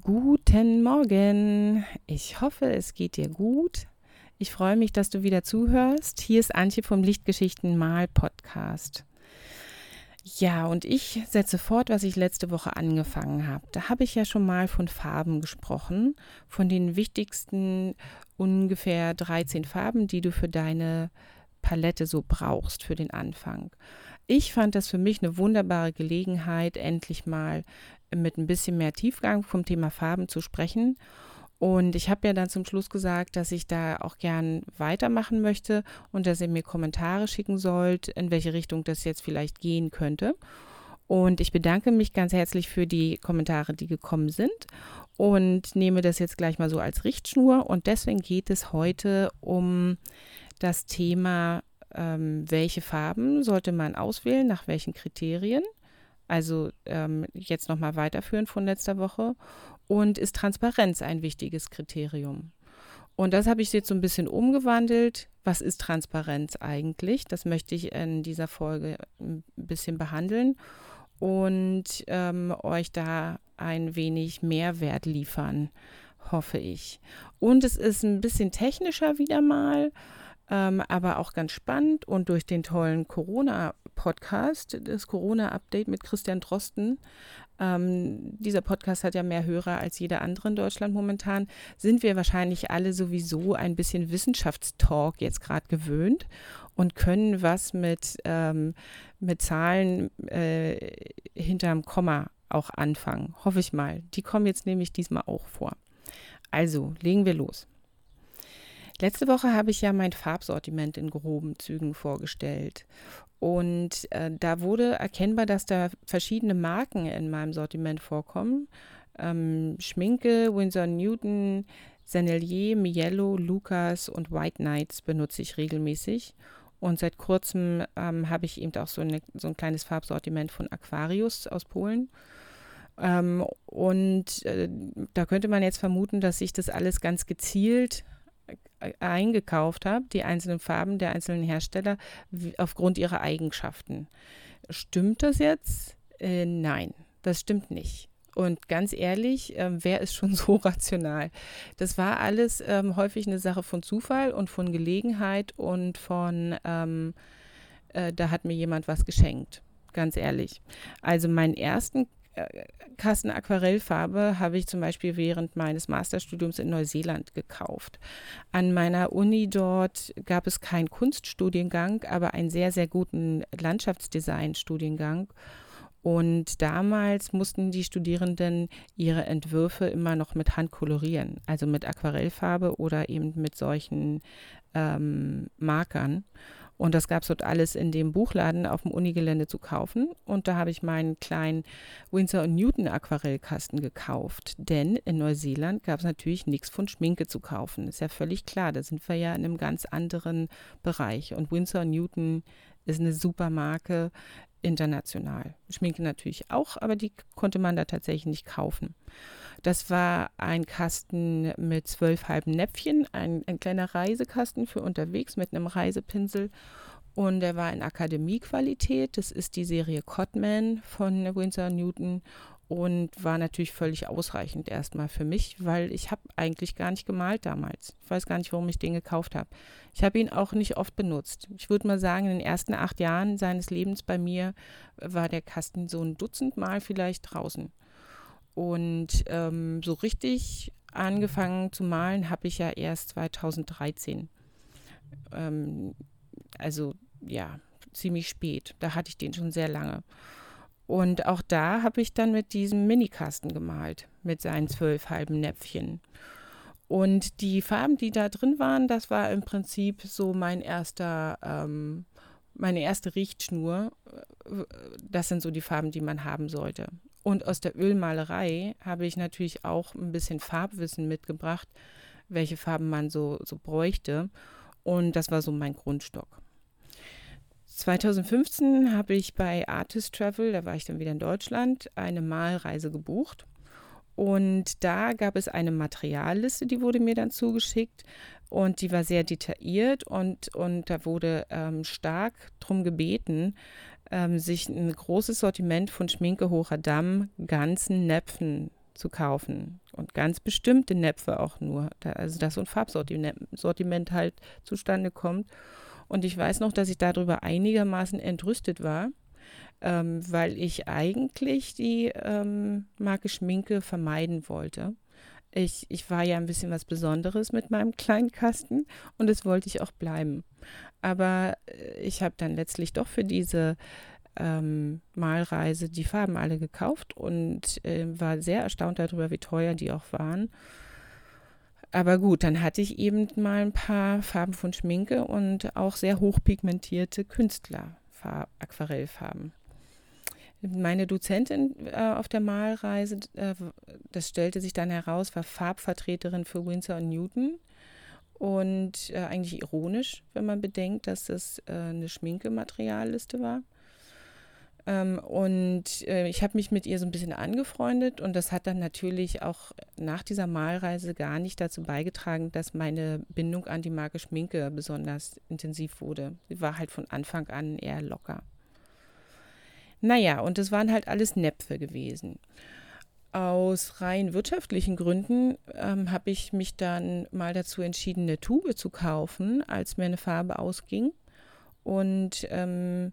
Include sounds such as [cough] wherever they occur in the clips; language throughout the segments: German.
Guten Morgen. Ich hoffe, es geht dir gut. Ich freue mich, dass du wieder zuhörst. Hier ist Antje vom Lichtgeschichten Mal Podcast. Ja, und ich setze fort, was ich letzte Woche angefangen habe. Da habe ich ja schon mal von Farben gesprochen, von den wichtigsten ungefähr 13 Farben, die du für deine Palette so brauchst für den Anfang. Ich fand das für mich eine wunderbare Gelegenheit, endlich mal mit ein bisschen mehr Tiefgang vom Thema Farben zu sprechen. Und ich habe ja dann zum Schluss gesagt, dass ich da auch gern weitermachen möchte und dass ihr mir Kommentare schicken sollt, in welche Richtung das jetzt vielleicht gehen könnte. Und ich bedanke mich ganz herzlich für die Kommentare, die gekommen sind und nehme das jetzt gleich mal so als Richtschnur. Und deswegen geht es heute um das Thema, ähm, welche Farben sollte man auswählen, nach welchen Kriterien. Also ähm, jetzt nochmal weiterführen von letzter Woche. Und ist Transparenz ein wichtiges Kriterium? Und das habe ich jetzt so ein bisschen umgewandelt. Was ist Transparenz eigentlich? Das möchte ich in dieser Folge ein bisschen behandeln und ähm, euch da ein wenig Mehrwert liefern, hoffe ich. Und es ist ein bisschen technischer wieder mal ähm, aber auch ganz spannend und durch den tollen Corona-Podcast, das Corona-Update mit Christian Drosten, ähm, dieser Podcast hat ja mehr Hörer als jeder andere in Deutschland momentan, sind wir wahrscheinlich alle sowieso ein bisschen Wissenschaftstalk jetzt gerade gewöhnt und können was mit, ähm, mit Zahlen äh, hinterm Komma auch anfangen. Hoffe ich mal. Die kommen jetzt nämlich diesmal auch vor. Also, legen wir los. Letzte Woche habe ich ja mein Farbsortiment in groben Zügen vorgestellt. Und äh, da wurde erkennbar, dass da verschiedene Marken in meinem Sortiment vorkommen. Ähm, Schminke, Winsor Newton, Sennelier, Mielo, Lucas und White Knights benutze ich regelmäßig. Und seit kurzem ähm, habe ich eben auch so, eine, so, ein kleines Farbsortiment von Aquarius aus Polen. Ähm, und äh, da könnte man jetzt vermuten, dass ich das alles ganz gezielt eingekauft habe, die einzelnen Farben der einzelnen Hersteller, aufgrund ihrer Eigenschaften. Stimmt das jetzt? Äh, nein, das stimmt nicht. Und ganz ehrlich, äh, wer ist schon [laughs] so rational? Das war alles ähm, häufig eine Sache von Zufall und von Gelegenheit und von, ähm, äh, da hat mir jemand was geschenkt. Ganz ehrlich. Also meinen ersten Kasten Aquarellfarbe habe ich zum Beispiel während meines Masterstudiums in Neuseeland gekauft. An meiner Uni dort gab es keinen Kunststudiengang, aber einen sehr, sehr guten Landschaftsdesign-Studiengang. Und damals mussten die Studierenden ihre Entwürfe immer noch mit Hand kolorieren, also mit Aquarellfarbe oder eben mit solchen ähm, Markern. Und das gab es dort alles in dem Buchladen auf dem Unigelände zu kaufen. Und da habe ich meinen kleinen Winsor Newton Aquarellkasten gekauft. Denn in Neuseeland gab es natürlich nichts von Schminke zu kaufen. Ist ja völlig klar. Da sind wir ja in einem ganz anderen Bereich. Und Winsor Newton ist eine super Marke international. Schminke natürlich auch, aber die konnte man da tatsächlich nicht kaufen. Das war ein Kasten mit zwölf halben Näpfchen, ein, ein kleiner Reisekasten für unterwegs mit einem Reisepinsel. Und der war in Akademiequalität. Das ist die Serie Codman von Winsor Newton und war natürlich völlig ausreichend erstmal für mich, weil ich habe eigentlich gar nicht gemalt damals. Ich weiß gar nicht, warum ich den gekauft habe. Ich habe ihn auch nicht oft benutzt. Ich würde mal sagen, in den ersten acht Jahren seines Lebens bei mir war der Kasten so ein Dutzend Mal vielleicht draußen. Und ähm, so richtig angefangen zu malen habe ich ja erst 2013. Ähm, also ja, ziemlich spät. Da hatte ich den schon sehr lange. Und auch da habe ich dann mit diesem Minikasten gemalt, mit seinen zwölf halben Näpfchen. Und die Farben, die da drin waren, das war im Prinzip so mein erster, ähm, meine erste Richtschnur. Das sind so die Farben, die man haben sollte. Und aus der Ölmalerei habe ich natürlich auch ein bisschen Farbwissen mitgebracht, welche Farben man so, so bräuchte. Und das war so mein Grundstock. 2015 habe ich bei Artist Travel, da war ich dann wieder in Deutschland, eine Malreise gebucht. Und da gab es eine Materialliste, die wurde mir dann zugeschickt und die war sehr detailliert und, und da wurde ähm, stark darum gebeten, ähm, sich ein großes Sortiment von Schminke hocher Damm, ganzen Näpfen zu kaufen und ganz bestimmte Näpfe auch nur, da, also dass so ein Farbsortiment halt zustande kommt. Und ich weiß noch, dass ich darüber einigermaßen entrüstet war, ähm, weil ich eigentlich die ähm, Marke Schminke vermeiden wollte. Ich, ich war ja ein bisschen was Besonderes mit meinem kleinen Kasten und das wollte ich auch bleiben. Aber äh, ich habe dann letztlich doch für diese ähm, Malreise die Farben alle gekauft und äh, war sehr erstaunt darüber, wie teuer die auch waren. Aber gut, dann hatte ich eben mal ein paar Farben von Schminke und auch sehr hochpigmentierte Künstler, Aquarellfarben meine Dozentin äh, auf der Malreise, äh, das stellte sich dann heraus, war Farbvertreterin für Winsor und Newton. Und äh, eigentlich ironisch, wenn man bedenkt, dass das äh, eine Schminkematerialliste war. Ähm, und äh, ich habe mich mit ihr so ein bisschen angefreundet und das hat dann natürlich auch nach dieser Malreise gar nicht dazu beigetragen, dass meine Bindung an die Marke Schminke besonders intensiv wurde. Sie war halt von Anfang an eher locker. Naja, und es waren halt alles Näpfe gewesen. Aus rein wirtschaftlichen Gründen ähm, habe ich mich dann mal dazu entschieden, eine Tube zu kaufen, als mir eine Farbe ausging. Und ähm,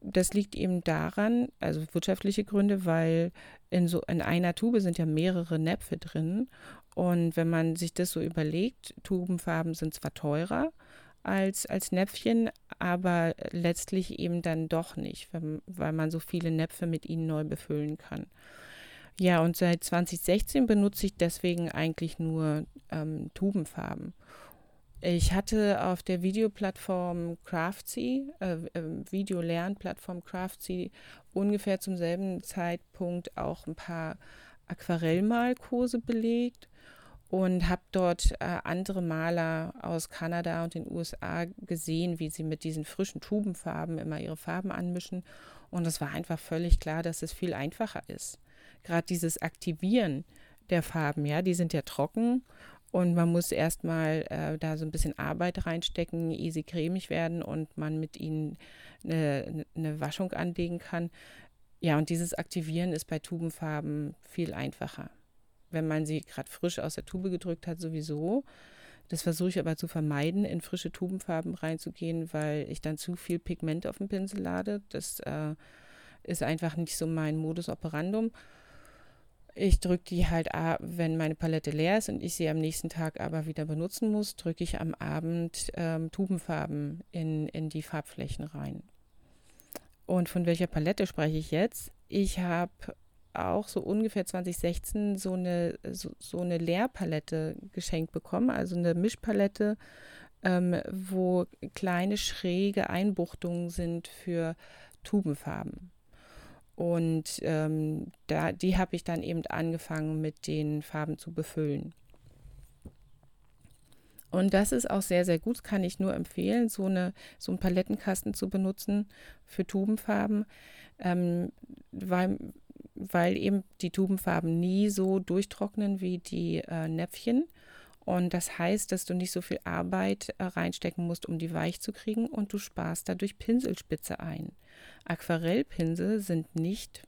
das liegt eben daran, also wirtschaftliche Gründe, weil in so in einer Tube sind ja mehrere Näpfe drin. Und wenn man sich das so überlegt, Tubenfarben sind zwar teurer, als, als Näpfchen, aber letztlich eben dann doch nicht, weil man so viele Näpfe mit ihnen neu befüllen kann. Ja, und seit 2016 benutze ich deswegen eigentlich nur ähm, Tubenfarben. Ich hatte auf der Videoplattform Craftsy, äh, äh, Videolernplattform Craftsy, ungefähr zum selben Zeitpunkt auch ein paar Aquarellmalkurse belegt und habe dort äh, andere Maler aus Kanada und den USA gesehen, wie sie mit diesen frischen Tubenfarben immer ihre Farben anmischen. Und es war einfach völlig klar, dass es viel einfacher ist. Gerade dieses Aktivieren der Farben, ja, die sind ja trocken und man muss erstmal äh, da so ein bisschen Arbeit reinstecken, ehe sie cremig werden und man mit ihnen eine, eine Waschung anlegen kann. Ja, und dieses Aktivieren ist bei Tubenfarben viel einfacher wenn man sie gerade frisch aus der Tube gedrückt hat, sowieso. Das versuche ich aber zu vermeiden, in frische Tubenfarben reinzugehen, weil ich dann zu viel Pigment auf dem Pinsel lade. Das äh, ist einfach nicht so mein Modus operandum. Ich drücke die halt, wenn meine Palette leer ist und ich sie am nächsten Tag aber wieder benutzen muss, drücke ich am Abend ähm, Tubenfarben in, in die Farbflächen rein. Und von welcher Palette spreche ich jetzt? Ich habe auch so ungefähr 2016 so eine, so, so eine Leerpalette geschenkt bekommen, also eine Mischpalette, ähm, wo kleine schräge Einbuchtungen sind für Tubenfarben. Und ähm, da, die habe ich dann eben angefangen mit den Farben zu befüllen. Und das ist auch sehr, sehr gut, kann ich nur empfehlen, so, eine, so einen Palettenkasten zu benutzen für Tubenfarben, ähm, weil weil eben die Tubenfarben nie so durchtrocknen wie die äh, Näpfchen. Und das heißt, dass du nicht so viel Arbeit äh, reinstecken musst, um die weich zu kriegen und du sparst dadurch Pinselspitze ein. Aquarellpinsel sind nicht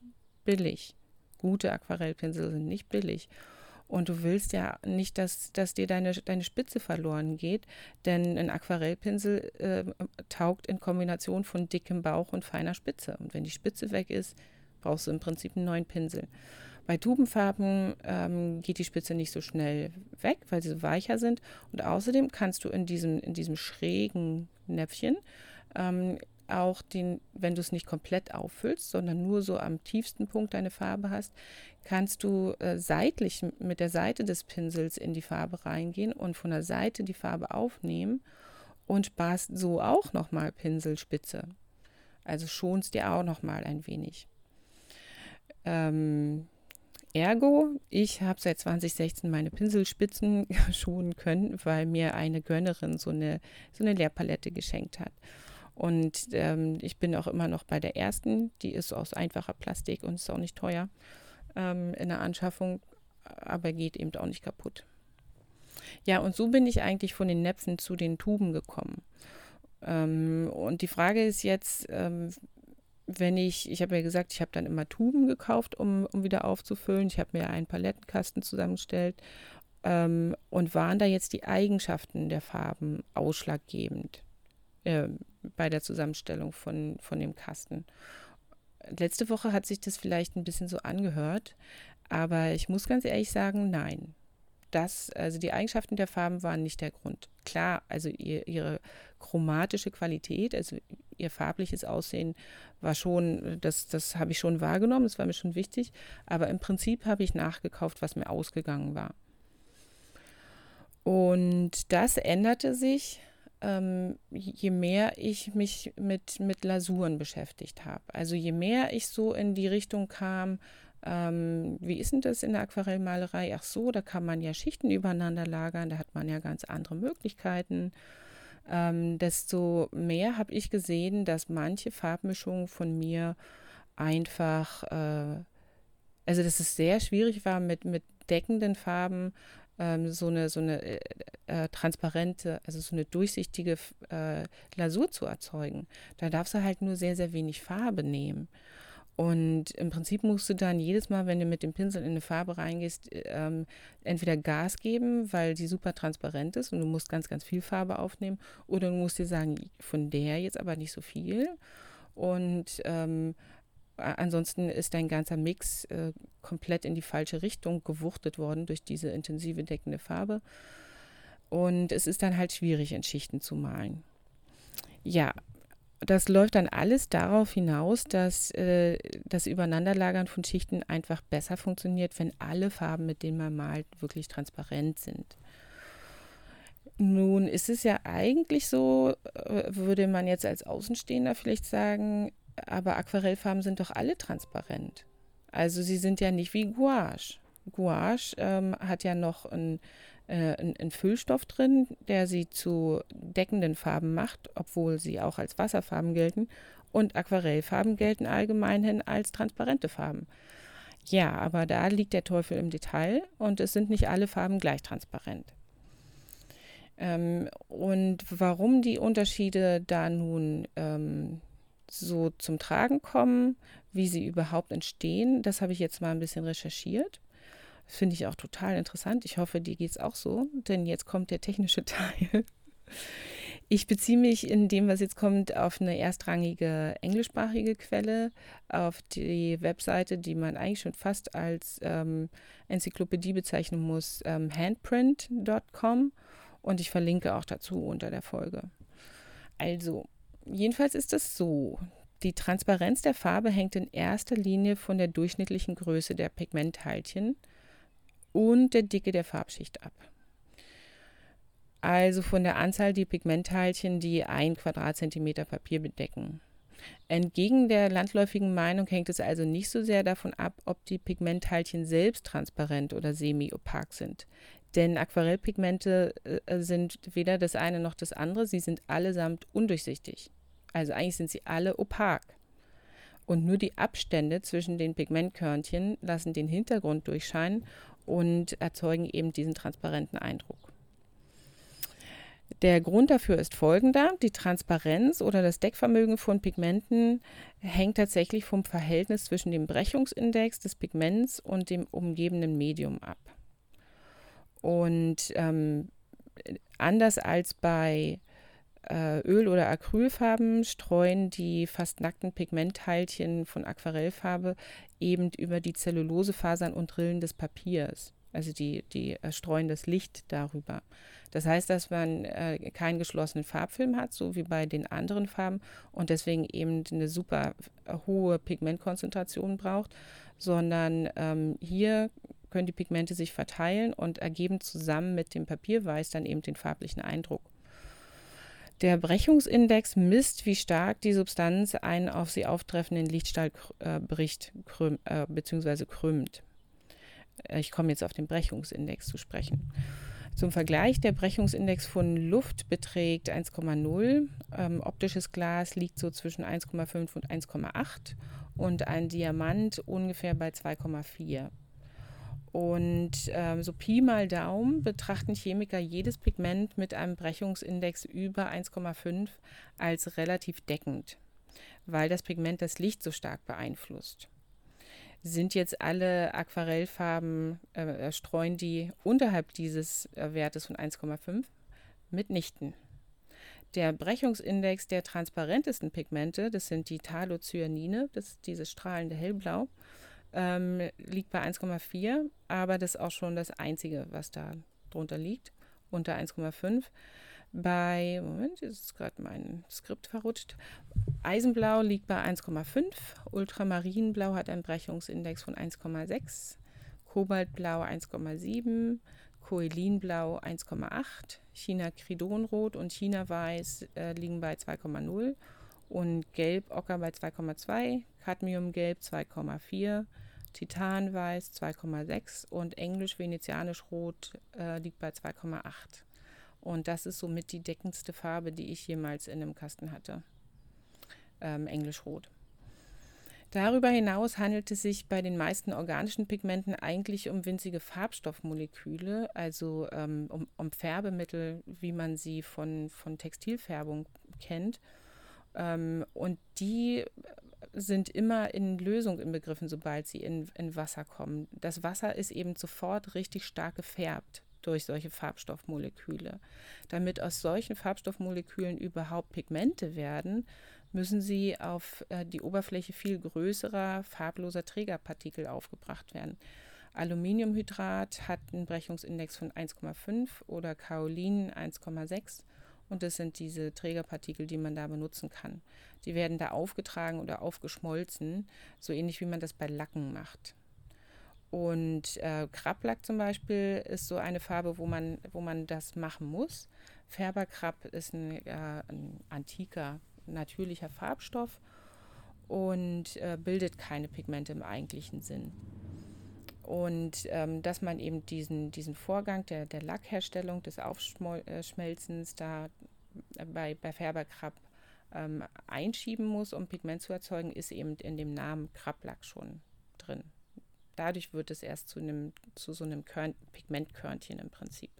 billig. Gute Aquarellpinsel sind nicht billig. Und du willst ja nicht, dass, dass dir deine, deine Spitze verloren geht, denn ein Aquarellpinsel äh, taugt in Kombination von dickem Bauch und feiner Spitze. Und wenn die Spitze weg ist, brauchst du im Prinzip einen neuen Pinsel. Bei Tubenfarben ähm, geht die Spitze nicht so schnell weg, weil sie weicher sind. Und außerdem kannst du in diesem, in diesem schrägen Näpfchen ähm, auch den, wenn du es nicht komplett auffüllst, sondern nur so am tiefsten Punkt deine Farbe hast, kannst du äh, seitlich mit der Seite des Pinsels in die Farbe reingehen und von der Seite die Farbe aufnehmen und sparst so auch nochmal Pinselspitze. Also schonst dir auch nochmal ein wenig. Ähm, ergo, ich habe seit 2016 meine Pinselspitzen [laughs] schonen können, weil mir eine Gönnerin so eine, so eine Lehrpalette geschenkt hat. Und ähm, ich bin auch immer noch bei der ersten, die ist aus einfacher Plastik und ist auch nicht teuer ähm, in der Anschaffung, aber geht eben auch nicht kaputt. Ja, und so bin ich eigentlich von den Näpfen zu den Tuben gekommen. Ähm, und die Frage ist jetzt, ähm, wenn ich, ich habe ja gesagt, ich habe dann immer Tuben gekauft, um, um wieder aufzufüllen. Ich habe mir einen Palettenkasten zusammengestellt ähm, und waren da jetzt die Eigenschaften der Farben ausschlaggebend äh, bei der Zusammenstellung von, von dem Kasten. Letzte Woche hat sich das vielleicht ein bisschen so angehört, aber ich muss ganz ehrlich sagen, nein. Das, also die Eigenschaften der Farben waren nicht der Grund. Klar, also ihr, ihre chromatische Qualität, also ihr farbliches Aussehen war schon, das, das habe ich schon wahrgenommen, das war mir schon wichtig, aber im Prinzip habe ich nachgekauft, was mir ausgegangen war. Und das änderte sich, ähm, je mehr ich mich mit, mit Lasuren beschäftigt habe. Also je mehr ich so in die Richtung kam, ähm, wie ist denn das in der Aquarellmalerei? Ach so, da kann man ja Schichten übereinander lagern, da hat man ja ganz andere Möglichkeiten. Ähm, desto mehr habe ich gesehen, dass manche Farbmischungen von mir einfach, äh, also dass es sehr schwierig war, mit, mit deckenden Farben ähm, so eine, so eine äh, äh, transparente, also so eine durchsichtige äh, Lasur zu erzeugen. Da darfst du halt nur sehr, sehr wenig Farbe nehmen. Und im Prinzip musst du dann jedes Mal, wenn du mit dem Pinsel in eine Farbe reingehst, ähm, entweder Gas geben, weil die super transparent ist und du musst ganz, ganz viel Farbe aufnehmen, oder du musst dir sagen, von der jetzt aber nicht so viel. Und ähm, ansonsten ist dein ganzer Mix äh, komplett in die falsche Richtung gewuchtet worden durch diese intensive deckende Farbe. Und es ist dann halt schwierig, in Schichten zu malen. Ja, das läuft dann alles darauf hinaus, dass äh, das Übereinanderlagern von Schichten einfach besser funktioniert, wenn alle Farben, mit denen man malt, wirklich transparent sind. Nun ist es ja eigentlich so, äh, würde man jetzt als Außenstehender vielleicht sagen, aber Aquarellfarben sind doch alle transparent. Also sie sind ja nicht wie Gouache. Gouache ähm, hat ja noch einen, äh, einen, Füllstoff drin, der sie zu deckenden Farben macht, obwohl sie auch als Wasserfarben gelten. Und Aquarellfarben gelten allgemeinhin als transparente Farben. Ja, aber da liegt der Teufel im Detail und es sind nicht alle Farben gleich transparent. Ähm, und warum die Unterschiede da nun ähm, so zum Tragen kommen, wie sie überhaupt entstehen. Das habe ich jetzt mal ein bisschen recherchiert. Finde ich auch total interessant. Ich hoffe, dir geht es auch so, denn jetzt kommt der technische [laughs] Teil. Ich beziehe mich in dem, was jetzt kommt, auf eine erstrangige englischsprachige Quelle, auf die Webseite, die man eigentlich schon fast als ähm, Enzyklopädie bezeichnen muss, ähm, handprint.com. Und ich verlinke auch dazu unter der Folge. Also, Jedenfalls ist es so. Die Transparenz der Farbe hängt in erster Linie von der durchschnittlichen Größe der Pigmentteilchen und der Dicke der Farbschicht ab. Also von der Anzahl der Pigmentteilchen, die ein Quadratzentimeter Papier bedecken. Entgegen der landläufigen Meinung hängt es also nicht so sehr davon ab, ob die Pigmentteilchen selbst transparent oder semi-opak sind. Denn Aquarellpigmente äh, sind weder das eine noch das andere, sie sind allesamt undurchsichtig. Also eigentlich sind sie alle opak. Und nur die Abstände zwischen den Pigmentkörnchen lassen den Hintergrund durchscheinen und erzeugen eben diesen transparenten Eindruck. Der Grund dafür ist folgender. Die Transparenz oder das Deckvermögen von Pigmenten hängt tatsächlich vom Verhältnis zwischen dem Brechungsindex des Pigments und dem umgebenden Medium ab. Und ähm, anders als bei Öl- oder Acrylfarben streuen die fast nackten Pigmentteilchen von Aquarellfarbe eben über die Zellulosefasern und Rillen des Papiers. Also die, die äh, streuen das Licht darüber. Das heißt, dass man äh, keinen geschlossenen Farbfilm hat, so wie bei den anderen Farben und deswegen eben eine super äh, hohe Pigmentkonzentration braucht, sondern ähm, hier können die Pigmente sich verteilen und ergeben zusammen mit dem Papierweiß dann eben den farblichen Eindruck. Der Brechungsindex misst, wie stark die Substanz einen auf sie auftreffenden Lichtstrahl äh, bricht krüm, äh, bzw. krümmt. Ich komme jetzt auf den Brechungsindex zu sprechen. Zum Vergleich, der Brechungsindex von Luft beträgt 1,0, ähm, optisches Glas liegt so zwischen 1,5 und 1,8 und ein Diamant ungefähr bei 2,4. Und ähm, so Pi mal Daumen betrachten Chemiker jedes Pigment mit einem Brechungsindex über 1,5 als relativ deckend. weil das Pigment das Licht so stark beeinflusst. Sind jetzt alle Aquarellfarben, äh, äh streuen die unterhalb dieses äh, Wertes von 1,5? Mitnichten. Der Brechungsindex der transparentesten Pigmente, das sind die Thalocyanine, das ist dieses strahlende Hellblau, ähm, liegt bei 1,4, aber das ist auch schon das Einzige, was da drunter liegt, unter 1,5. Bei, Moment, jetzt ist gerade mein Skript verrutscht. Eisenblau liegt bei 1,5, Ultramarinblau hat einen Brechungsindex von 1,6, Kobaltblau 1,7, Koelinblau 1,8, China-Kridonrot und China-Weiß äh, liegen bei 2,0 und Gelb-Ocker bei 2,2, Cadmiumgelb 2,4, Titanweiß 2,6 und Englisch-Venezianisch-Rot äh, liegt bei 2,8. Und das ist somit die deckendste Farbe, die ich jemals in einem Kasten hatte. Ähm, Englisch-Rot. Darüber hinaus handelt es sich bei den meisten organischen Pigmenten eigentlich um winzige Farbstoffmoleküle, also ähm, um, um, Färbemittel, wie man sie von, von Textilfärbung kennt. Ähm, und die sind immer in Lösung inbegriffen, sobald sie in, in Wasser kommen. Das Wasser ist eben sofort richtig stark gefärbt durch solche Farbstoffmoleküle. Damit aus solchen Farbstoffmolekülen überhaupt Pigmente werden, müssen sie auf äh, die Oberfläche viel größerer, farbloser Trägerpartikel aufgebracht werden. Aluminiumhydrat hat einen Brechungsindex von 1,5 oder Kaolin 1,6 und das sind diese Trägerpartikel, die man da benutzen kann. Die werden da aufgetragen oder aufgeschmolzen, so ähnlich wie man das bei Lacken macht. Und äh, Krablack zum Beispiel ist so eine Farbe, wo man, wo man das machen muss. Färberkrab ist ein, äh, ein antiker natürlicher Farbstoff und äh, bildet keine Pigmente im eigentlichen Sinn. Und ähm, dass man eben diesen, diesen Vorgang der, der Lackherstellung, des Aufschmelzens da äh, bei, bei Färberkrab ähm, einschieben muss, um Pigment zu erzeugen, ist eben in dem Namen Krablack schon drin. Dadurch wird es erst zu, einem, zu so einem Körn, Pigmentkörnchen im Prinzip.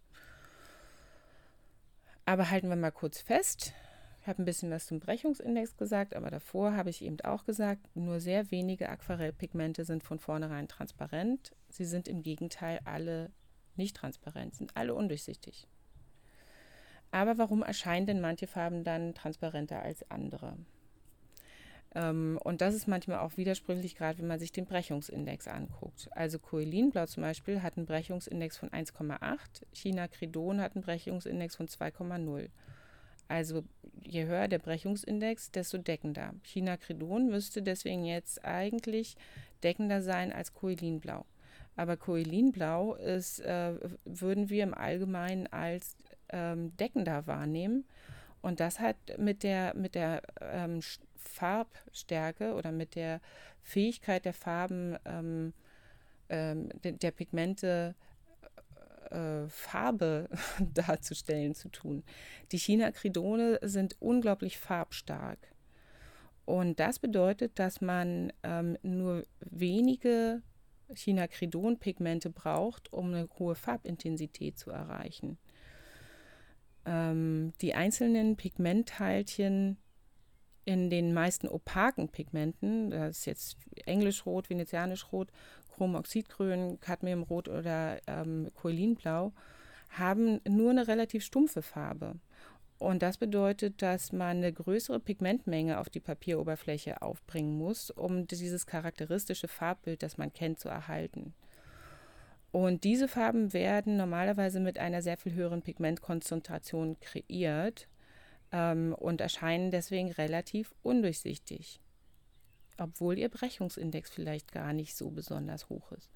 Aber halten wir mal kurz fest, ich habe ein bisschen was zum Brechungsindex gesagt, aber davor habe ich eben auch gesagt, nur sehr wenige Aquarellpigmente sind von vornherein transparent. Sie sind im Gegenteil alle nicht transparent, sind alle undurchsichtig. Aber warum erscheinen denn manche Farben dann transparenter als andere? Ähm, und das ist manchmal auch widersprüchlich, gerade wenn man sich den Brechungsindex anguckt. Also Coelinblau zum Beispiel hat einen Brechungsindex von 1,8, China Credon hat einen Brechungsindex von 2,0. Also je höher der Brechungsindex, desto deckender. China-Credon müsste deswegen jetzt eigentlich deckender sein als Coelinblau. Aber Coelinblau ist, äh, würden wir im Allgemeinen als ähm, deckender wahrnehmen. Und das hat mit der, mit der ähm, Farbstärke oder mit der Fähigkeit der Farben ähm, ähm der, der Pigmente äh, Farbe [laughs] darzustellen zu tun. Die Chinacridone sind unglaublich farbstark. Und das bedeutet, dass man ähm, nur wenige Chinacridon-Pigmente braucht, um eine hohe Farbintensität zu erreichen. Ähm, die einzelnen Pigmentteilchen in den meisten opaken Pigmenten, das ist jetzt Englischrot, Venezianischrot, Chromoxidgrün, Cadmiumrot oder ähm, Coelinblau, haben nur eine relativ stumpfe Farbe. Und das bedeutet, dass man eine größere Pigmentmenge auf die Papieroberfläche aufbringen muss, um dieses charakteristische Farbbild, das man kennt, zu erhalten. Und diese Farben werden normalerweise mit einer sehr viel höheren Pigmentkonzentration kreiert ähm, und erscheinen deswegen relativ undurchsichtig, obwohl ihr Brechungsindex vielleicht gar nicht so besonders hoch ist.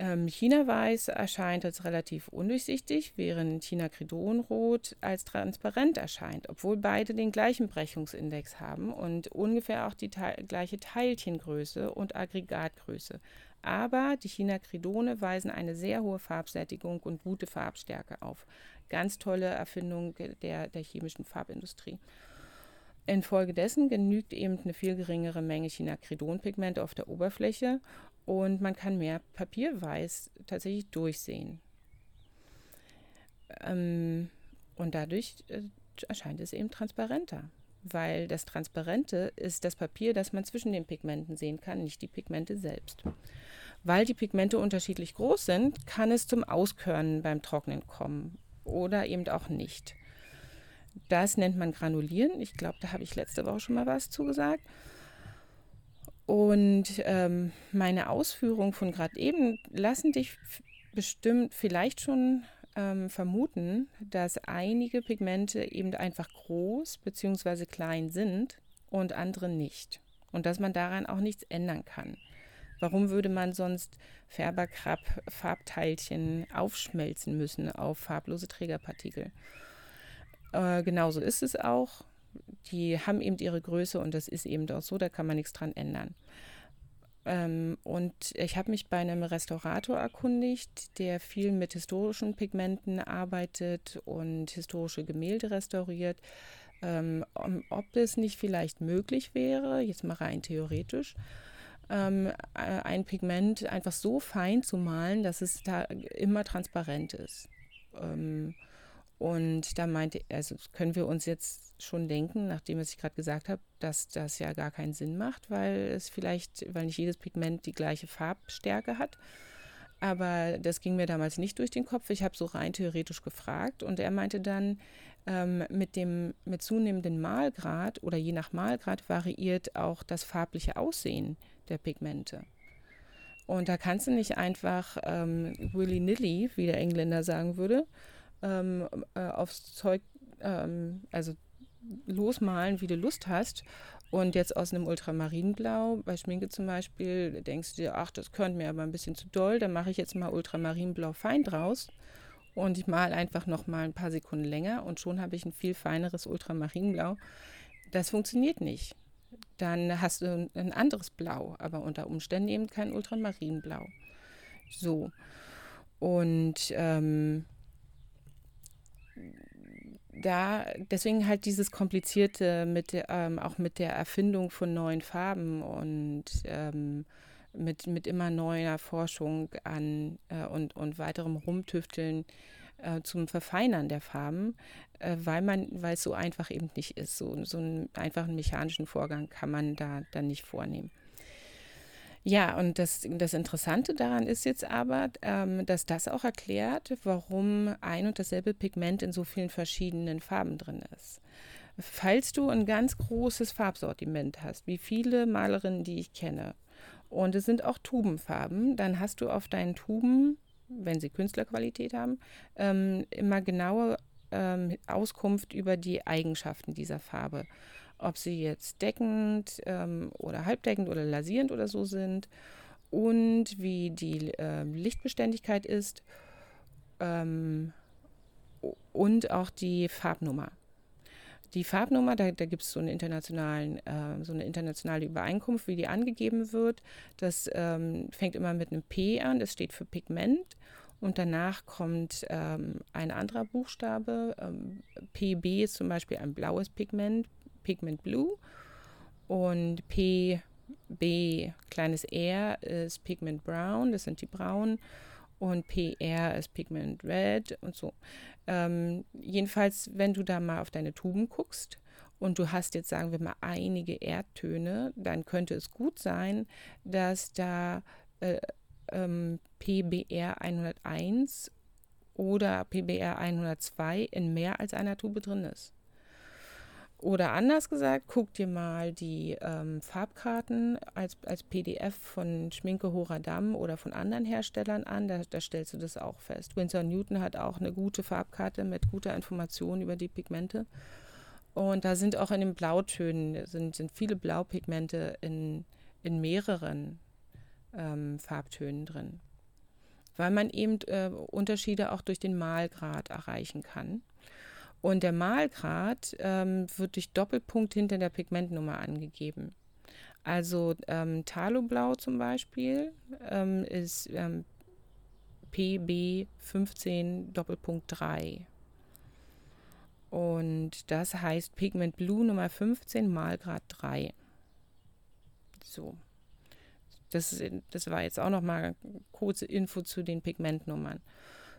Ähm, China-Weiß erscheint als relativ undurchsichtig, während China-Credonrot als transparent erscheint, obwohl beide den gleichen Brechungsindex haben und ungefähr auch die te gleiche Teilchengröße und Aggregatgröße. Aber die China-Credone weisen eine sehr hohe Farbsättigung und gute Farbstärke auf. Ganz tolle Erfindung der, der chemischen Farbindustrie. Infolgedessen genügt eben eine viel geringere Menge Chinacridonpigmente auf der Oberfläche und man kann mehr Papierweiß tatsächlich durchsehen. Ähm, und dadurch äh, erscheint es eben transparenter, weil das Transparente ist das Papier, das man zwischen den Pigmenten sehen kann, nicht die Pigmente selbst. Weil die Pigmente unterschiedlich groß sind, kann es zum Auskörnen beim Trocknen kommen oder eben auch nicht. Das nennt man Granulieren. Ich glaube, da habe ich letzte Woche schon mal was zugesagt. Und ähm, meine Ausführungen von gerade eben lassen dich bestimmt vielleicht schon ähm, vermuten, dass einige Pigmente eben einfach groß bzw. klein sind und andere nicht. Und dass man daran auch nichts ändern kann. Warum würde man sonst Färberkrabb-Farbteilchen aufschmelzen müssen auf farblose Trägerpartikel? Äh, genauso ist es auch. Die haben eben ihre Größe und das ist eben auch so, da kann man nichts dran ändern. Ähm, und ich habe mich bei einem Restaurator erkundigt, der viel mit historischen Pigmenten arbeitet und historische Gemälde restauriert, ähm, ob es nicht vielleicht möglich wäre, jetzt mal rein theoretisch, ähm, äh, ein Pigment einfach so fein zu malen, dass es da immer transparent ist. Ähm, und da meinte also können wir uns jetzt schon denken, nachdem was ich gerade gesagt habe, dass das ja gar keinen Sinn macht, weil es vielleicht, weil nicht jedes Pigment die gleiche Farbstärke hat. Aber das ging mir damals nicht durch den Kopf. Ich habe so rein theoretisch gefragt und er meinte dann, ähm, mit dem mit zunehmendem Malgrad oder je nach Malgrad variiert auch das farbliche Aussehen der Pigmente. Und da kannst du nicht einfach ähm, willy-nilly, wie der Engländer sagen würde, ähm, äh, aufs Zeug, ähm, also losmalen, wie du Lust hast. Und jetzt aus einem Ultramarinblau, bei Schminke zum Beispiel, denkst du dir, ach, das könnte mir aber ein bisschen zu doll, dann mache ich jetzt mal Ultramarinblau fein draus. Und ich male einfach noch mal ein paar Sekunden länger und schon habe ich ein viel feineres Ultramarinblau. Das funktioniert nicht. Dann hast du ein anderes Blau, aber unter Umständen eben kein Ultramarinblau. So. Und ähm, da deswegen halt dieses komplizierte mit ähm, auch mit der Erfindung von neuen Farben und ähm, mit, mit immer neuer Forschung an äh, und, und weiterem Rumtüfteln äh, zum Verfeinern der Farben, äh, weil man, weil es so einfach eben nicht ist. So, so einen einfachen mechanischen Vorgang kann man da dann nicht vornehmen. Ja, und das, das Interessante daran ist jetzt aber, ähm, dass das auch erklärt, warum ein und dasselbe Pigment in so vielen verschiedenen Farben drin ist. Falls du ein ganz großes Farbsortiment hast, wie viele Malerinnen, die ich kenne, und es sind auch Tubenfarben, dann hast du auf deinen Tuben, wenn sie Künstlerqualität haben, ähm, immer genaue ähm, Auskunft über die Eigenschaften dieser Farbe ob sie jetzt deckend ähm, oder halbdeckend oder lasierend oder so sind und wie die äh, Lichtbeständigkeit ist ähm, und auch die Farbnummer. Die Farbnummer, da, da gibt es so, äh, so eine internationale Übereinkunft, wie die angegeben wird. Das ähm, fängt immer mit einem P an, das steht für Pigment. Und danach kommt ähm, ein anderer Buchstabe. Ähm, PB ist zum Beispiel ein blaues Pigment. Pigment Blue und PB kleines r ist Pigment Brown, das sind die braunen und PR ist Pigment Red und so. Ähm, jedenfalls, wenn du da mal auf deine Tuben guckst und du hast jetzt, sagen wir mal, einige Erdtöne, dann könnte es gut sein, dass da äh, ähm, PBR 101 oder PBR 102 in mehr als einer Tube drin ist. Oder anders gesagt, guck dir mal die ähm, Farbkarten als, als PDF von Schminke Horadam oder von anderen Herstellern an. Da, da, stellst du das auch fest. Winsor Newton hat auch eine gute Farbkarte mit guter Information über die Pigmente. Und da sind auch in den Blautönen sind, sind viele Blaupigmente in, in mehreren ähm, Farbtönen drin. Weil man eben äh, Unterschiede auch durch den Malgrad erreichen kann. Und der Malgrad ähm, wird durch Doppelpunkt hinter der Pigmentnummer angegeben. Also ähm, Taloblau zum Beispiel ähm, ist ähm, PB 15 Doppelpunkt 3. Und das heißt Pigment Blue Nummer 15 Malgrad 3. So. Das, das war jetzt auch noch mal kurze Info zu den Pigmentnummern.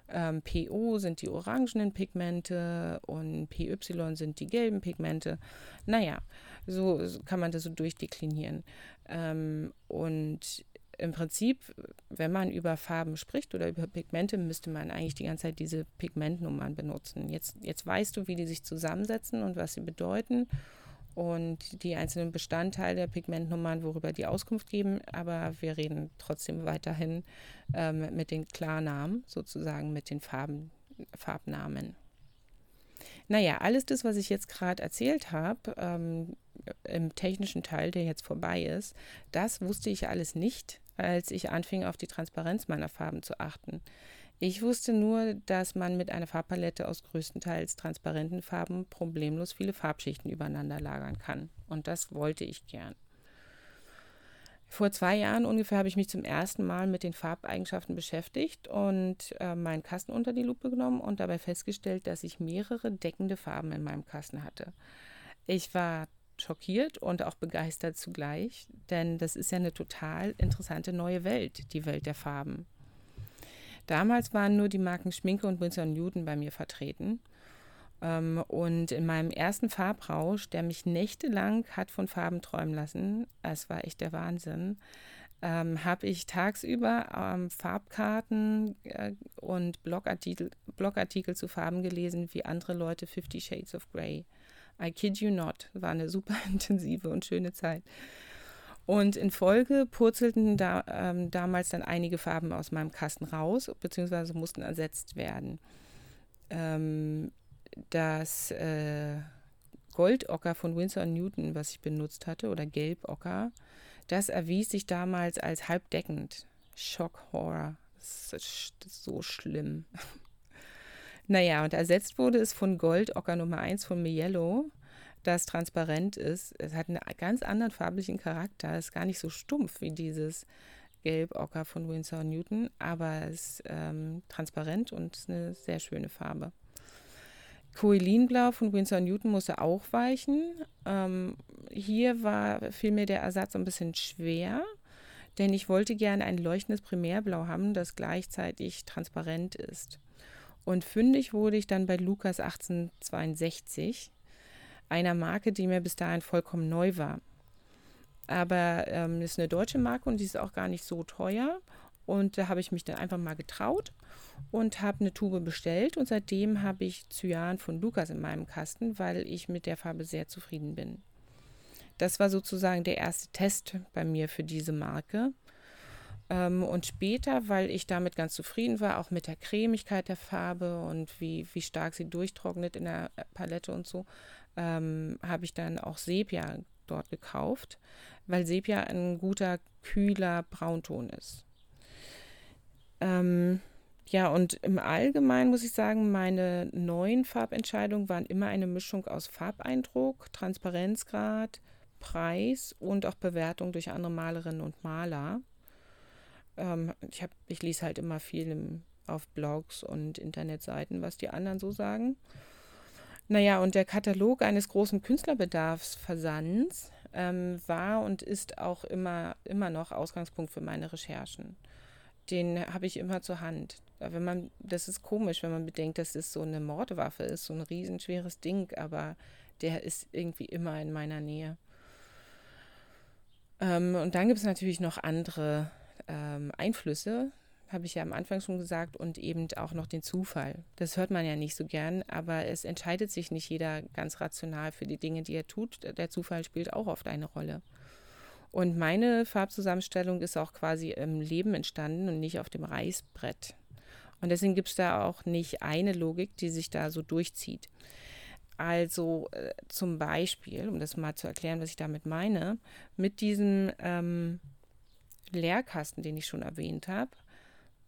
Ähm, PO sind die orangenen Pigmente und PY sind die gelben Pigmente. Naja, so kann man das so durchdeklinieren. Ähm, und im Prinzip, wenn man über Farben spricht oder über Pigmente, müsste man eigentlich die ganze Zeit diese Pigmentnummern benutzen. Jetzt, jetzt weißt du, wie die sich zusammensetzen und was sie bedeuten und die einzelnen Bestandteile der Pigmentnummern, worüber die Auskunft geben, aber wir reden trotzdem weiterhin ähm, mit den Klarnamen, sozusagen mit den Farben, Farbnamen. Naja, alles das, was ich jetzt gerade erzählt habe, ähm, im technischen Teil, der jetzt vorbei ist, das wusste ich alles nicht, als ich anfing, auf die Transparenz meiner Farben zu achten. Ich wusste nur, dass man mit einer Farbpalette aus größtenteils transparenten Farben problemlos viele Farbschichten übereinander lagern kann. Und das wollte ich gern. Vor zwei Jahren ungefähr habe ich mich zum ersten Mal mit den Farbeigenschaften beschäftigt und äh, meinen Kasten unter die Lupe genommen und dabei festgestellt, dass ich mehrere deckende Farben in meinem Kasten hatte. Ich war schockiert und auch begeistert zugleich, denn das ist ja eine total interessante neue Welt, die Welt der Farben. Damals waren nur die Marken Schminke und Winsor Newton bei mir vertreten. Ähm, und in meinem ersten Farbrausch, der mich nächtelang hat von Farben träumen lassen, es war echt der Wahnsinn, ähm, habe ich tagsüber ähm, Farbkarten äh, und Blogartikel, Blogartikel zu Farben gelesen, wie andere Leute Fifty Shades of Grey. I kid you not, war eine [laughs] super intensive und schöne Zeit. Und in Folge purzelten da, ähm, damals dann einige Farben aus meinem Kasten raus, beziehungsweise mussten ersetzt werden. Ähm, das äh, Goldocker von Winsor Newton, was ich benutzt hatte, oder Gelbocker, das erwies sich damals als halbdeckend. Shock Horror. Das ist, so schlimm. [laughs] naja, und ersetzt wurde es von Goldocker Nummer 1 von Mielo das transparent ist. Es hat einen ganz anderen farblichen Charakter. Es ist gar nicht so stumpf wie dieses Gelb-Ocker von Winsor Newton, aber es ist ähm, transparent und ist eine sehr schöne Farbe. Coelinblau von Winsor Newton musste auch weichen. Ähm, hier war vielmehr der Ersatz ein bisschen schwer, denn ich wollte gerne ein leuchtendes Primärblau haben, das gleichzeitig transparent ist. Und fündig wurde ich dann bei Lukas 1862 einer Marke, die mir bis dahin vollkommen neu war. Aber ähm, ist eine deutsche Marke und die ist auch gar nicht so teuer. Und da habe ich mich dann einfach mal getraut und habe eine Tube bestellt. Und seitdem habe ich Cyan von Lukas in meinem Kasten, weil ich mit der Farbe sehr zufrieden bin. Das war sozusagen der erste Test bei mir für diese Marke. Ähm, und später, weil ich damit ganz zufrieden war, auch mit der Cremigkeit der Farbe und wie, wie stark sie durchtrocknet in der Palette und so, ähm, habe ich dann auch Sepia dort gekauft, weil Sepia ein guter, kühler Braunton ist. Ähm, ja, und im Allgemeinen muss ich sagen, meine neuen Farbentscheidungen waren immer eine Mischung aus Farbeindruck, Transparenzgrad, Preis und auch Bewertung durch andere Malerinnen und Maler. Ähm, ich, hab, ich lese halt immer viel im, auf Blogs und Internetseiten, was die anderen so sagen. Naja, und der Katalog eines großen Künstlerbedarfsversands ähm, war und ist auch immer, immer noch Ausgangspunkt für meine Recherchen. Den habe ich immer zur Hand. Wenn man, das ist komisch, wenn man bedenkt, dass es so eine Mordwaffe ist, so ein riesenschweres Ding, aber der ist irgendwie immer in meiner Nähe. Ähm, und dann gibt es natürlich noch andere ähm, Einflüsse, habe ich ja am Anfang schon gesagt, und eben auch noch den Zufall. Das hört man ja nicht so gern, aber es entscheidet sich nicht jeder ganz rational für die Dinge, die er tut. Der Zufall spielt auch oft eine Rolle. Und meine Farbzusammenstellung ist auch quasi im Leben entstanden und nicht auf dem Reißbrett. Und deswegen gibt es da auch nicht eine Logik, die sich da so durchzieht. Also äh, zum Beispiel, um das mal zu erklären, was ich damit meine, mit diesem ähm, Leerkasten, den ich schon erwähnt habe,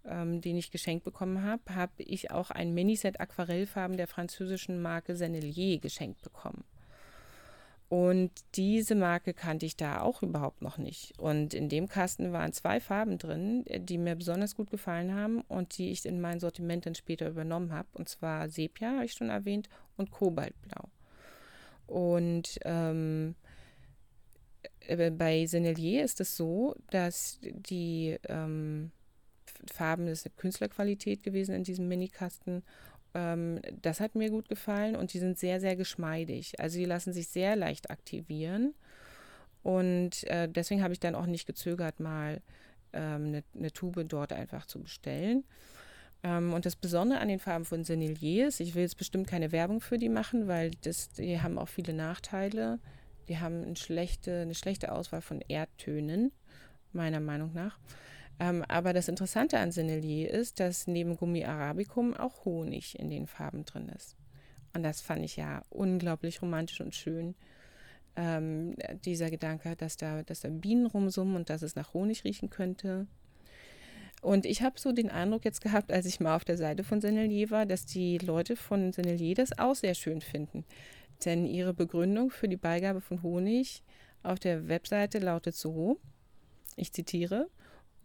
ähm, den ich geschenkt bekommen habe, habe ich auch ein Miniset Aquarellfarben der französischen Marke Sennelier geschenkt bekommen. Und diese Marke kannte ich da auch überhaupt noch nicht. Und in dem Kasten waren zwei Farben drin, die mir besonders gut gefallen haben und die ich in mein Sortiment dann später übernommen habe. Und zwar Sepia, habe ich schon erwähnt, und Kobaltblau. Und ähm, äh, bei Sennelier ist es so, dass die ähm, Farben, das ist eine Künstlerqualität gewesen in diesem Minikasten. Ähm, das hat mir gut gefallen und die sind sehr, sehr geschmeidig. Also die lassen sich sehr leicht aktivieren. Und äh, deswegen habe ich dann auch nicht gezögert, mal ähm, eine, eine Tube dort einfach zu bestellen. Ähm, und das Besondere an den Farben von Sennelier ist, ich will jetzt bestimmt keine Werbung für die machen, weil das, die haben auch viele Nachteile. Die haben eine schlechte, eine schlechte Auswahl von Erdtönen, meiner Meinung nach. Ähm, aber das Interessante an Sennelier ist, dass neben Gummi Arabicum auch Honig in den Farben drin ist. Und das fand ich ja unglaublich romantisch und schön. Ähm, dieser Gedanke, dass da, dass da Bienen rumsummen und dass es nach Honig riechen könnte. Und ich habe so den Eindruck jetzt gehabt, als ich mal auf der Seite von Sennelier war, dass die Leute von Sennelier das auch sehr schön finden. Denn ihre Begründung für die Beigabe von Honig auf der Webseite lautet so, ich zitiere,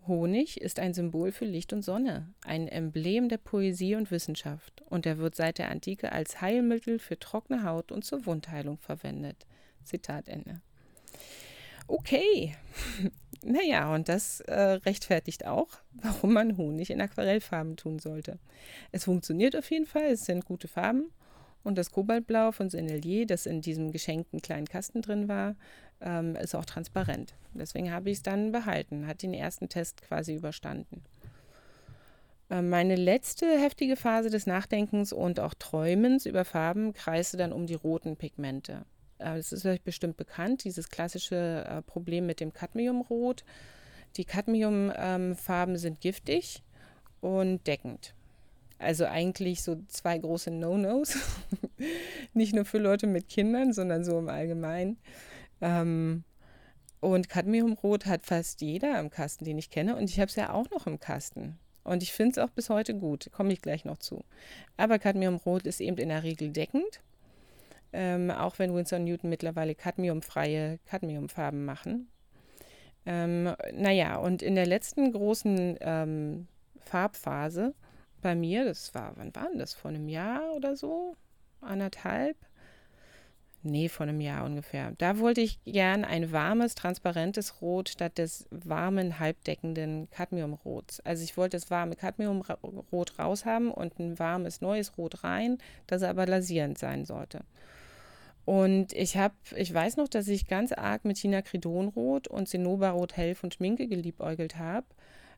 Honig ist ein Symbol für Licht und Sonne, ein Emblem der Poesie und Wissenschaft, und er wird seit der Antike als Heilmittel für trockene Haut und zur Wundheilung verwendet. Zitat Ende. Okay, [laughs] naja, und das äh, rechtfertigt auch, warum man Honig in Aquarellfarben tun sollte. Es funktioniert auf jeden Fall, es sind gute Farben und das Kobaltblau von Sennelier, das in diesem geschenkten kleinen Kasten drin war, ähm, ist auch transparent. Deswegen habe ich es dann behalten, hat den ersten Test quasi überstanden. Ähm, meine letzte heftige Phase des Nachdenkens und auch Träumens über Farben kreiste dann um die roten Pigmente. Äh, es ist euch bestimmt bekannt, dieses klassische äh, Problem mit dem Cadmiumrot. Die Cadmiumfarben ähm, sind giftig und deckend. Also eigentlich so zwei große No-Nos. [laughs] Nicht nur für Leute mit Kindern, sondern so im Allgemeinen. Ähm, und Cadmiumrot hat fast jeder im Kasten, den ich kenne. Und ich habe es ja auch noch im Kasten. Und ich finde es auch bis heute gut. Komme ich gleich noch zu. Aber Cadmiumrot ist eben in der Regel deckend. Ähm, auch wenn Winsor Newton mittlerweile cadmiumfreie Cadmiumfarben machen. Ähm, naja, und in der letzten großen ähm, Farbphase bei mir, das war, wann war denn das? Vor einem Jahr oder so? Anderthalb? Nee, vor einem Jahr ungefähr. Da wollte ich gern ein warmes, transparentes Rot statt des warmen, halbdeckenden Cadmiumrots. Also ich wollte das warme Cadmiumrot raushaben und ein warmes, neues Rot rein, das aber lasierend sein sollte. Und ich habe, ich weiß noch, dass ich ganz arg mit Chinacridonrot und Zinnoberrot hell von Schminke geliebäugelt habe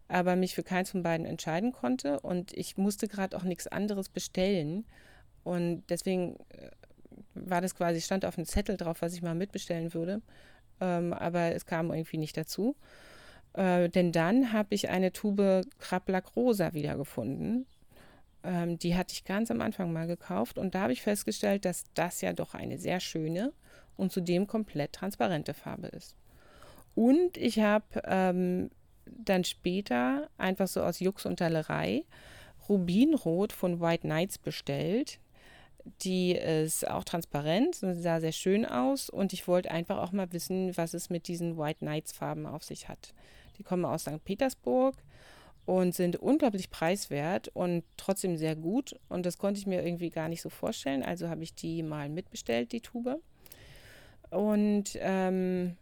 aber mich für keins von beiden entscheiden konnte und ich musste gerade auch nichts anderes bestellen. Und deswegen äh, war das quasi, stand auf einem Zettel drauf, was ich mal mitbestellen würde. Ähm, aber es kam irgendwie nicht dazu. Äh, denn dann habe ich eine Tube Krablack Rosa wiedergefunden. Ähm, die hatte ich ganz am Anfang mal gekauft und da habe ich festgestellt, dass das ja doch eine sehr schöne und zudem komplett transparente Farbe ist. Und ich habe ähm, dann später einfach so aus Jux und Dallerei Rubinrot von White Knights bestellt. Die ist auch transparent, sah sehr schön aus und ich wollte einfach auch mal wissen, was es mit diesen White Knights Farben auf sich hat. Die kommen aus St. Petersburg und sind unglaublich preiswert und trotzdem sehr gut und das konnte ich mir irgendwie gar nicht so vorstellen. Also habe ich die mal mitbestellt, die Tube. Und ähm,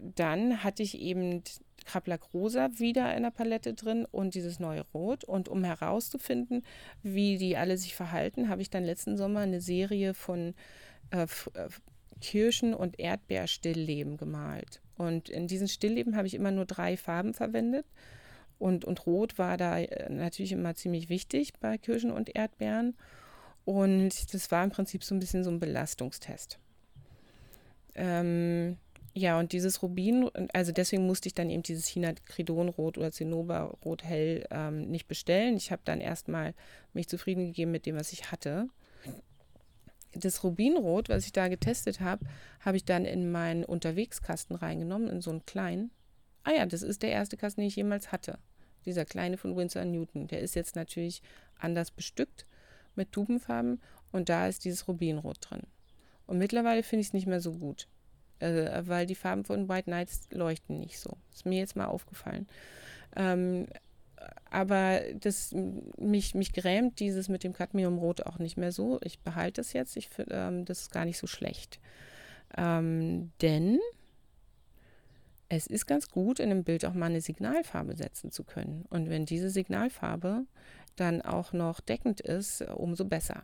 dann hatte ich eben Kraplack Rosa wieder in der Palette drin und dieses neue Rot. Und um herauszufinden, wie die alle sich verhalten, habe ich dann letzten Sommer eine Serie von äh, äh Kirschen- und Erdbeerstillleben gemalt. Und in diesen Stillleben habe ich immer nur drei Farben verwendet. Und, und Rot war da äh, natürlich immer ziemlich wichtig bei Kirschen und Erdbeeren. Und das war im Prinzip so ein bisschen so ein Belastungstest. Ähm, ja, und dieses Rubin, also deswegen musste ich dann eben dieses Chinacridonrot oder Zinnoberrot hell ähm, nicht bestellen. Ich habe dann erstmal mich zufrieden gegeben mit dem, was ich hatte. Das Rubinrot, was ich da getestet habe, habe ich dann in meinen Unterwegskasten reingenommen, in so einen kleinen. Ah ja, das ist der erste Kasten, den ich jemals hatte. Dieser kleine von Winsor Newton. Der ist jetzt natürlich anders bestückt mit Tubenfarben und da ist dieses Rubinrot drin. Und mittlerweile finde ich es nicht mehr so gut äh, weil die Farben von White Knights leuchten nicht so. Ist mir jetzt mal aufgefallen. Ähm, aber das mich, mich grämt dieses mit dem Cadmiumrot auch nicht mehr so. Ich behalte es jetzt. Ich finde, ähm, das ist gar nicht so schlecht. Ähm, denn es ist ganz gut, in einem Bild auch mal eine Signalfarbe setzen zu können. Und wenn diese Signalfarbe dann auch noch deckend ist, umso besser.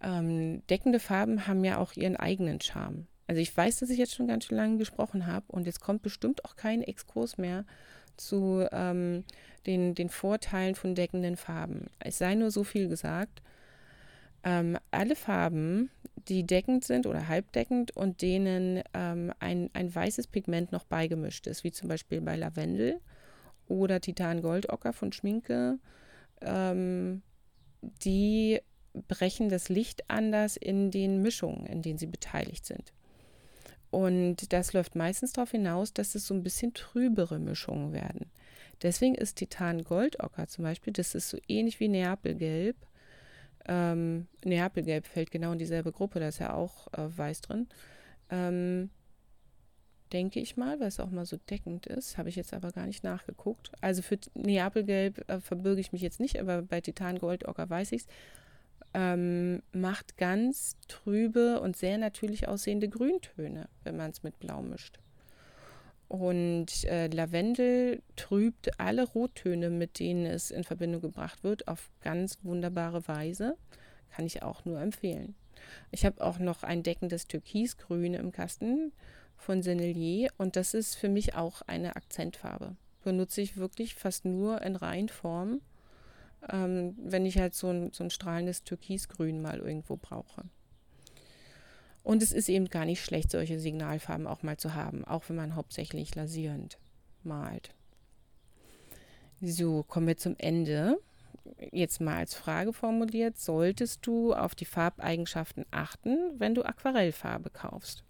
Ähm, deckende Farben haben ja auch ihren eigenen Charme. Also ich weiß, dass ich jetzt schon ganz schön lange gesprochen habe und jetzt kommt bestimmt auch kein Exkurs mehr zu ähm, den, den Vorteilen von deckenden Farben. Es sei nur so viel gesagt. Ähm, alle Farben, die deckend sind oder halbdeckend und denen ähm, ein, ein weißes Pigment noch beigemischt ist, wie zum Beispiel bei Lavendel oder Titan-Goldocker von Schminke, ähm, die brechen das Licht anders in den Mischungen, in denen sie beteiligt sind. Und das läuft meistens darauf hinaus, dass es so ein bisschen trübere Mischungen werden. Deswegen ist Titan Goldocker zum Beispiel, das ist so ähnlich wie Neapelgelb. Ähm, Neapelgelb fällt genau in dieselbe Gruppe, da ist ja auch äh, weiß drin. Ähm, denke ich mal, weil es auch mal so deckend ist. Habe ich jetzt aber gar nicht nachgeguckt. Also für Neapelgelb äh, verbürge ich mich jetzt nicht, aber bei Titan Goldocker weiß ich es ähm, macht ganz trübe und sehr natürlich aussehende Grüntöne, wenn man es mit Blau mischt. Und äh, Lavendel trübt alle Rottöne, mit denen es in Verbindung gebracht wird, auf ganz wunderbare Weise. Kann ich auch nur empfehlen. Ich habe auch noch ein deckendes Türkisgrün im Kasten von Sennelier und das ist für mich auch eine Akzentfarbe. Benutze ich wirklich fast nur in Reinform ähm, wenn ich halt so ein, so ein strahlendes Türkisgrün mal irgendwo brauche. Und es ist eben gar nicht schlecht, solche Signalfarben auch mal zu haben, auch wenn man hauptsächlich lasierend malt. So, kommen wir zum Ende. Jetzt mal als Frage formuliert, solltest du auf die Farbeigenschaften achten, wenn du Aquarellfarbe kaufst?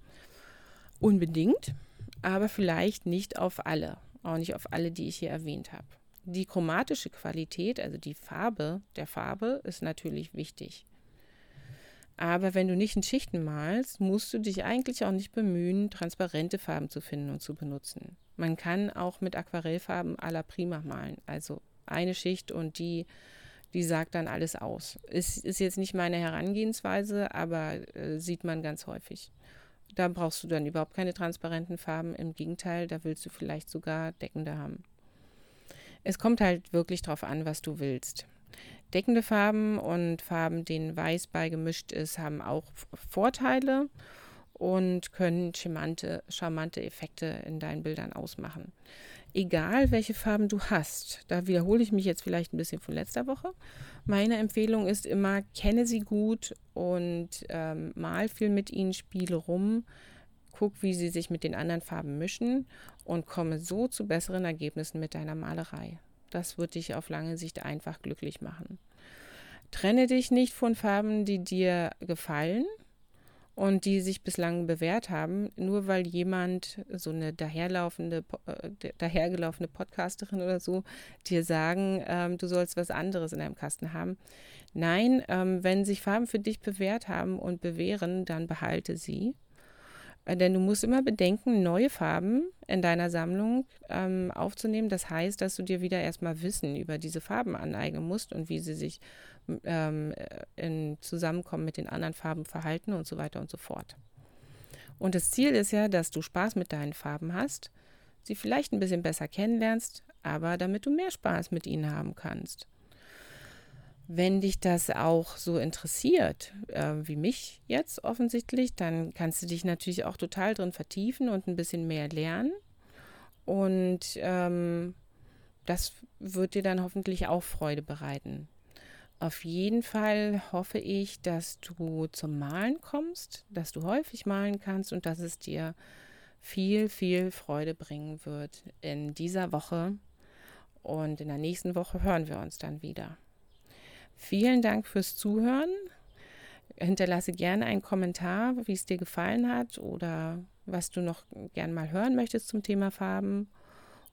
Unbedingt, aber vielleicht nicht auf alle, auch nicht auf alle, die ich hier erwähnt habe. Die chromatische Qualität, also die Farbe der Farbe, ist natürlich wichtig. Aber wenn du nicht in Schichten malst, musst du dich eigentlich auch nicht bemühen, transparente Farben zu finden und zu benutzen. Man kann auch mit Aquarellfarben à la prima malen. Also eine Schicht und die, die sagt dann alles aus. Ist, ist jetzt nicht meine Herangehensweise, aber äh, sieht man ganz häufig. Da brauchst du dann überhaupt keine transparenten Farben. Im Gegenteil, da willst du vielleicht sogar deckende haben. Es kommt halt wirklich drauf an, was du willst. Deckende Farben und Farben, denen Weiß beigemischt ist, haben auch Vorteile und können charmante, charmante Effekte in deinen Bildern ausmachen. Egal, welche Farben du hast, da wiederhole ich mich jetzt vielleicht ein bisschen von letzter Woche. Meine Empfehlung ist immer, kenne sie gut und ähm, mal viel mit ihnen, spiele rum, guck, wie sie sich mit den anderen Farben mischen und komme so zu besseren Ergebnissen mit deiner Malerei. Das wird dich auf lange Sicht einfach glücklich machen. Trenne dich nicht von Farben, die dir gefallen und die sich bislang bewährt haben, nur weil jemand, so eine daherlaufende, äh, dahergelaufene Podcasterin oder so, dir sagen, ähm, du sollst was anderes in deinem Kasten haben. Nein, ähm, wenn sich Farben für dich bewährt haben und bewähren, dann behalte sie denn du musst immer bedenken, neue Farben in deiner Sammlung ähm, aufzunehmen. Das heißt, dass du dir wieder erstmal Wissen über diese Farben aneignen musst und wie sie sich ähm, äh, in Zusammenkommen mit den anderen Farben verhalten und so weiter und so fort. Und das Ziel ist ja, dass du Spaß mit deinen Farben hast, sie vielleicht ein bisschen besser kennenlernst, aber damit du mehr Spaß mit ihnen haben kannst. Wenn dich das auch so interessiert, äh, wie mich jetzt offensichtlich, dann kannst du dich natürlich auch total drin vertiefen und ein bisschen mehr lernen. Und ähm, das wird dir dann hoffentlich auch Freude bereiten. Auf jeden Fall hoffe ich, dass du zum Malen kommst, dass du häufig malen kannst und dass es dir viel, viel Freude bringen wird in dieser Woche. Und in der nächsten Woche hören wir uns dann wieder. Vielen Dank fürs Zuhören. Hinterlasse gerne einen Kommentar, wie es dir gefallen hat oder was du noch gern mal hören möchtest zum Thema Farben.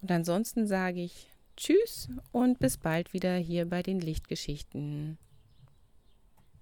Und ansonsten sage ich Tschüss und bis bald wieder hier bei den Lichtgeschichten.